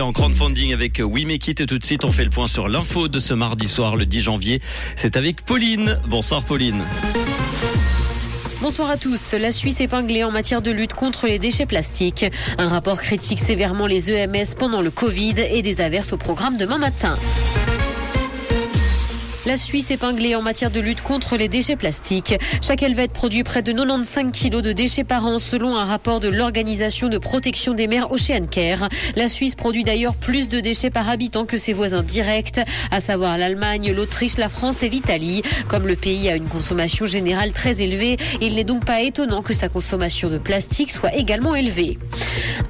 En crowdfunding avec We Make It tout de suite on fait le point sur l'info de ce mardi soir le 10 janvier. C'est avec Pauline. Bonsoir Pauline. Bonsoir à tous. La Suisse épinglée en matière de lutte contre les déchets plastiques. Un rapport critique sévèrement les EMS pendant le Covid et des averses au programme demain matin. La Suisse épinglée en matière de lutte contre les déchets plastiques. Chaque helvète produit près de 95 kilos de déchets par an selon un rapport de l'Organisation de protection des mers Ocean Care. La Suisse produit d'ailleurs plus de déchets par habitant que ses voisins directs, à savoir l'Allemagne, l'Autriche, la France et l'Italie. Comme le pays a une consommation générale très élevée, il n'est donc pas étonnant que sa consommation de plastique soit également élevée.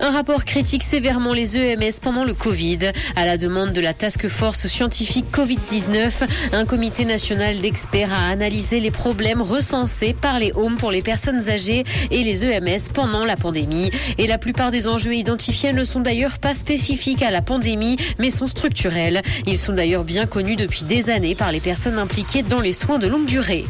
Un rapport critique sévèrement les EMS pendant le Covid. À la demande de la Task Force scientifique Covid-19, un comité national d'experts a analysé les problèmes recensés par les homes pour les personnes âgées et les EMS pendant la pandémie. Et la plupart des enjeux identifiés ne sont d'ailleurs pas spécifiques à la pandémie, mais sont structurels. Ils sont d'ailleurs bien connus depuis des années par les personnes impliquées dans les soins de longue durée.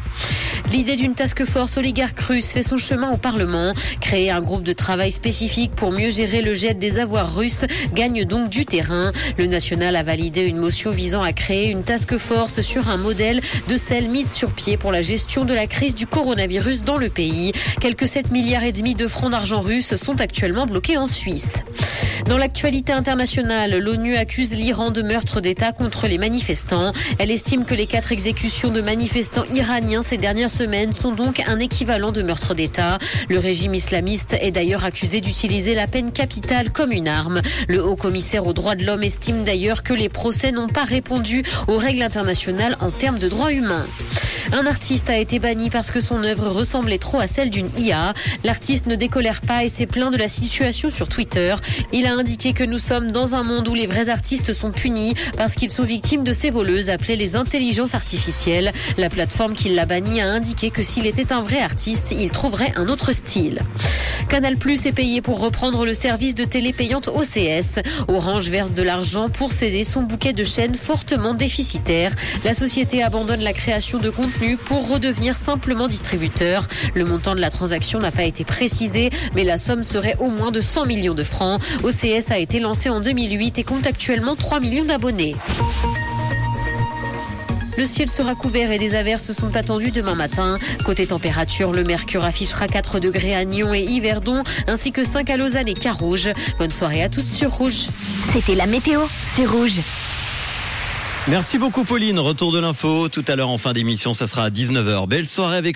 L'idée d'une task force oligarque russe fait son chemin au Parlement. Créer un groupe de travail spécifique pour mieux gérer le jet des avoirs russes gagne donc du terrain. Le national a validé une motion visant à créer une task force sur un modèle de celle mise sur pied pour la gestion de la crise du coronavirus dans le pays. Quelques 7 milliards et demi de francs d'argent russes sont actuellement bloqués en Suisse. Dans l'actualité internationale, l'ONU accuse l'Iran de meurtre d'État contre les manifestants. Elle estime que les quatre exécutions de manifestants iraniens ces dernières semaines sont donc un équivalent de meurtre d'État. Le régime islamiste est d'ailleurs accusé d'utiliser la peine capitale comme une arme. Le haut commissaire aux droits de l'homme estime d'ailleurs que les procès n'ont pas répondu aux règles internationales en termes de droits humains. Un artiste a été banni parce que son œuvre ressemblait trop à celle d'une IA. L'artiste ne décolère pas et s'est plaint de la situation sur Twitter. Il a indiqué que nous sommes dans un monde où les vrais artistes sont punis parce qu'ils sont victimes de ces voleuses appelées les intelligences artificielles. La plateforme qui l'a banni a indiqué que s'il était un vrai artiste, il trouverait un autre style. Canal Plus est payé pour reprendre le service de télé payante OCS. Orange verse de l'argent pour céder son bouquet de chaînes fortement déficitaire. La société abandonne la création de pour redevenir simplement distributeur. Le montant de la transaction n'a pas été précisé, mais la somme serait au moins de 100 millions de francs. OCS a été lancé en 2008 et compte actuellement 3 millions d'abonnés. Le ciel sera couvert et des averses sont attendues demain matin. Côté température, le mercure affichera 4 degrés à Nyon et Yverdon, ainsi que 5 à Lausanne et Carouge. Bonne soirée à tous sur Rouge. C'était la météo, c'est Rouge. Merci beaucoup Pauline. Retour de l'info tout à l'heure en fin d'émission, ça sera à 19h. Belle soirée avec